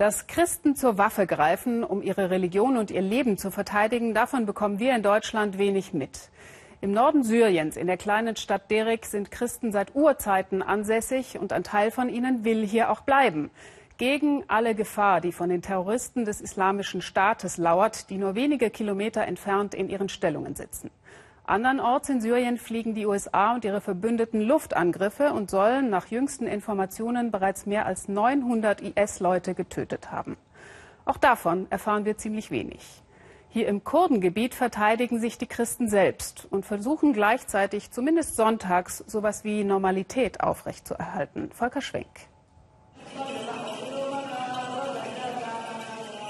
Dass Christen zur Waffe greifen, um ihre Religion und ihr Leben zu verteidigen, davon bekommen wir in Deutschland wenig mit. Im Norden Syriens, in der kleinen Stadt Derik, sind Christen seit Urzeiten ansässig und ein Teil von ihnen will hier auch bleiben. Gegen alle Gefahr, die von den Terroristen des Islamischen Staates lauert, die nur wenige Kilometer entfernt in ihren Stellungen sitzen. Andernorts in Syrien fliegen die USA und ihre Verbündeten Luftangriffe und sollen nach jüngsten Informationen bereits mehr als 900 IS-Leute getötet haben. Auch davon erfahren wir ziemlich wenig. Hier im Kurdengebiet verteidigen sich die Christen selbst und versuchen gleichzeitig zumindest sonntags sowas wie Normalität aufrechtzuerhalten. Volker Schwenk.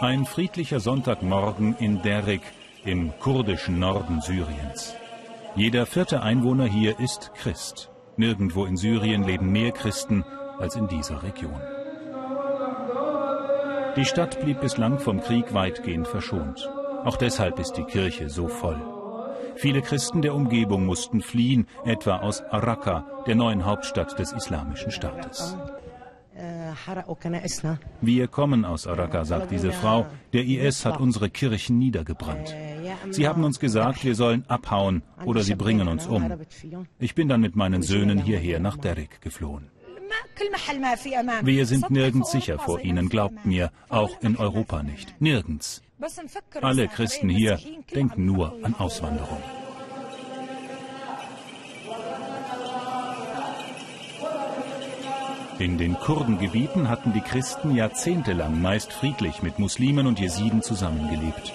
Ein friedlicher Sonntagmorgen in Derik im kurdischen Norden Syriens. Jeder vierte Einwohner hier ist Christ. Nirgendwo in Syrien leben mehr Christen als in dieser Region. Die Stadt blieb bislang vom Krieg weitgehend verschont. Auch deshalb ist die Kirche so voll. Viele Christen der Umgebung mussten fliehen, etwa aus Raqqa, der neuen Hauptstadt des Islamischen Staates. Wir kommen aus Raqqa, sagt diese Frau. Der IS hat unsere Kirchen niedergebrannt. Sie haben uns gesagt, wir sollen abhauen oder sie bringen uns um. Ich bin dann mit meinen Söhnen hierher nach Derik geflohen. Wir sind nirgends sicher vor ihnen, glaubt mir, auch in Europa nicht. Nirgends. Alle Christen hier denken nur an Auswanderung. In den Kurdengebieten hatten die Christen jahrzehntelang meist friedlich mit Muslimen und Jesiden zusammengelebt.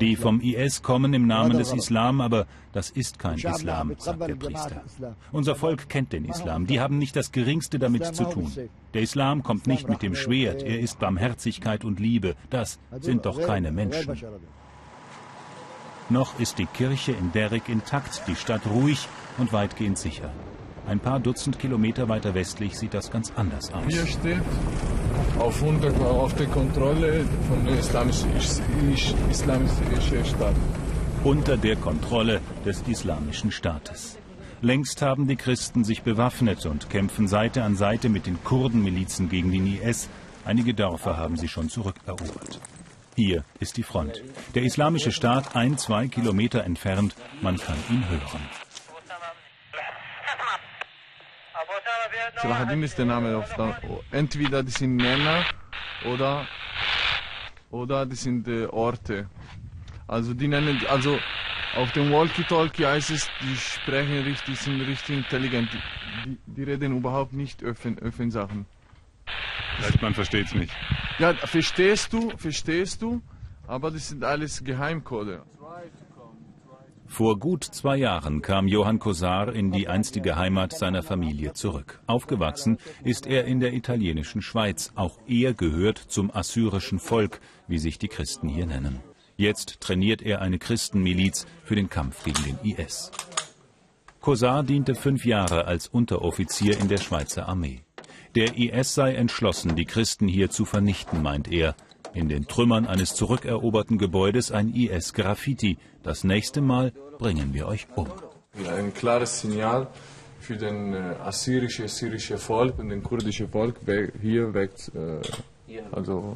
Die vom IS kommen im Namen des Islam, aber das ist kein Islam, sagt der Priester. Unser Volk kennt den Islam, die haben nicht das Geringste damit zu tun. Der Islam kommt nicht mit dem Schwert, er ist Barmherzigkeit und Liebe, das sind doch keine Menschen. Noch ist die Kirche in Derek intakt, die Stadt ruhig und weitgehend sicher. Ein paar Dutzend Kilometer weiter westlich sieht das ganz anders aus. Hier steht auf, der Kontrolle von der islamischen Staat. Unter der Kontrolle des islamischen Staates. Längst haben die Christen sich bewaffnet und kämpfen Seite an Seite mit den Kurdenmilizen gegen den IS. Einige Dörfer haben sie schon zurückerobert. Hier ist die Front. Der islamische Staat ein, zwei Kilometer entfernt. Man kann ihn hören. Salahadin ist der Name auf der, entweder die sind Männer oder oder die sind äh, Orte. Also die nennen also auf dem Walkie-Talkie heißt es, die sprechen richtig, sind richtig intelligent. Die, die reden überhaupt nicht öffnen, öffnen Sachen. Vielleicht man versteht es nicht. Ja, verstehst du, verstehst du, aber das sind alles Geheimcode. Vor gut zwei Jahren kam Johann Kosar in die einstige Heimat seiner Familie zurück. Aufgewachsen ist er in der italienischen Schweiz. Auch er gehört zum assyrischen Volk, wie sich die Christen hier nennen. Jetzt trainiert er eine Christenmiliz für den Kampf gegen den IS. Kosar diente fünf Jahre als Unteroffizier in der Schweizer Armee. Der IS sei entschlossen, die Christen hier zu vernichten, meint er. In den Trümmern eines zurückeroberten Gebäudes ein IS-Graffiti. Das nächste Mal bringen wir euch um. Ein klares Signal für den äh, assyrische, syrische Volk und den kurdischen Volk hier weg äh, also,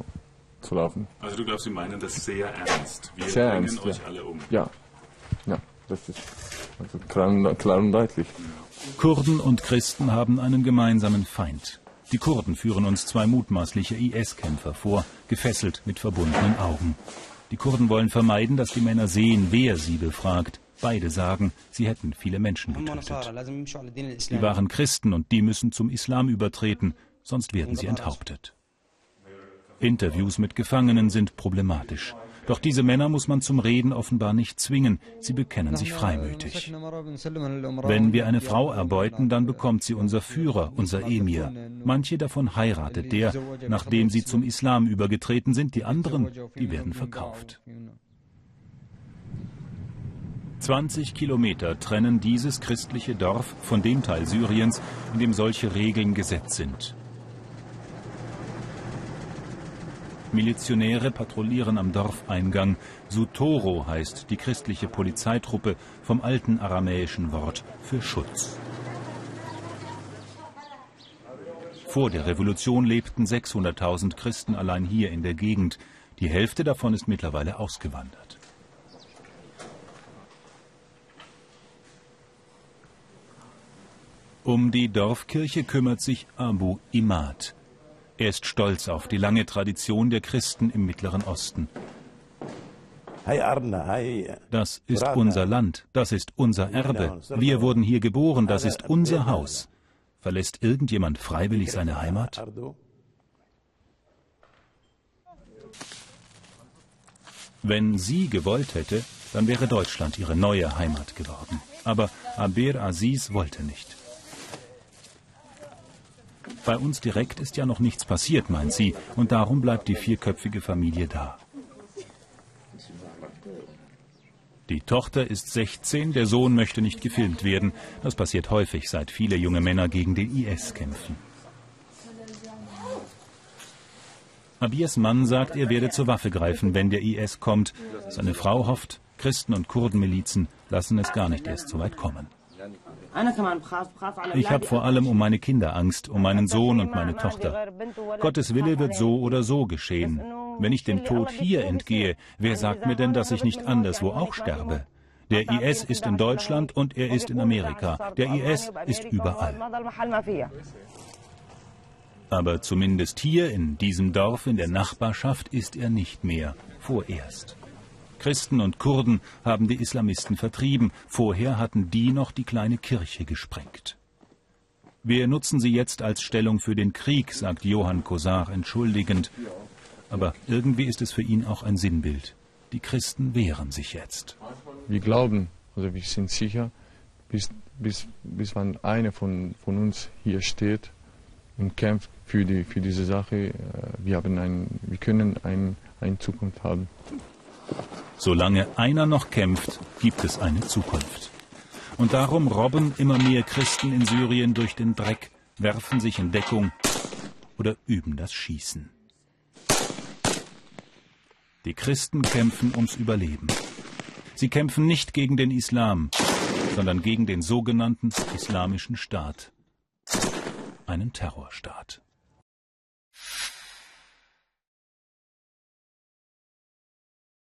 zu laufen. Also du glaubst, sie meinen das sehr ernst. Wir sehr bringen ernst, euch ja. alle um. Ja, ja, das ist also klar, klar und deutlich. Kurden und Christen haben einen gemeinsamen Feind. Die Kurden führen uns zwei mutmaßliche IS-Kämpfer vor, gefesselt mit verbundenen Augen. Die Kurden wollen vermeiden, dass die Männer sehen, wer sie befragt. Beide sagen, sie hätten viele Menschen getötet. Die waren Christen und die müssen zum Islam übertreten, sonst werden sie enthauptet. Interviews mit Gefangenen sind problematisch. Doch diese Männer muss man zum Reden offenbar nicht zwingen. Sie bekennen sich freimütig. Wenn wir eine Frau erbeuten, dann bekommt sie unser Führer, unser Emir. Manche davon heiratet der, nachdem sie zum Islam übergetreten sind. Die anderen, die werden verkauft. 20 Kilometer trennen dieses christliche Dorf von dem Teil Syriens, in dem solche Regeln gesetzt sind. Milizionäre patrouillieren am Dorfeingang. Sutoro heißt die christliche Polizeitruppe vom alten aramäischen Wort für Schutz. Vor der Revolution lebten 600.000 Christen allein hier in der Gegend. Die Hälfte davon ist mittlerweile ausgewandert. Um die Dorfkirche kümmert sich Abu Imad. Er ist stolz auf die lange Tradition der Christen im Mittleren Osten. Das ist unser Land, das ist unser Erbe. Wir wurden hier geboren, das ist unser Haus. Verlässt irgendjemand freiwillig seine Heimat? Wenn sie gewollt hätte, dann wäre Deutschland ihre neue Heimat geworden. Aber Abir Aziz wollte nicht. Bei uns direkt ist ja noch nichts passiert, meint sie, und darum bleibt die vierköpfige Familie da. Die Tochter ist 16, der Sohn möchte nicht gefilmt werden. Das passiert häufig, seit viele junge Männer gegen den IS kämpfen. Abiers Mann sagt, er werde zur Waffe greifen, wenn der IS kommt. Seine Frau hofft, Christen und Kurdenmilizen lassen es gar nicht erst so weit kommen. Ich habe vor allem um meine Kinder Angst, um meinen Sohn und meine Tochter. Gottes Wille wird so oder so geschehen. Wenn ich dem Tod hier entgehe, wer sagt mir denn, dass ich nicht anderswo auch sterbe? Der IS ist in Deutschland und er ist in Amerika. Der IS ist überall. Aber zumindest hier in diesem Dorf in der Nachbarschaft ist er nicht mehr, vorerst. Christen und Kurden haben die Islamisten vertrieben. Vorher hatten die noch die kleine Kirche gesprengt. Wir nutzen sie jetzt als Stellung für den Krieg, sagt Johann Kosar entschuldigend. Aber irgendwie ist es für ihn auch ein Sinnbild. Die Christen wehren sich jetzt. Wir glauben, also wir sind sicher, bis, bis, bis wann einer von, von uns hier steht und kämpft für, die, für diese Sache, äh, wir, haben ein, wir können ein, eine Zukunft haben. Solange einer noch kämpft, gibt es eine Zukunft. Und darum robben immer mehr Christen in Syrien durch den Dreck, werfen sich in Deckung oder üben das Schießen. Die Christen kämpfen ums Überleben. Sie kämpfen nicht gegen den Islam, sondern gegen den sogenannten Islamischen Staat. Einen Terrorstaat.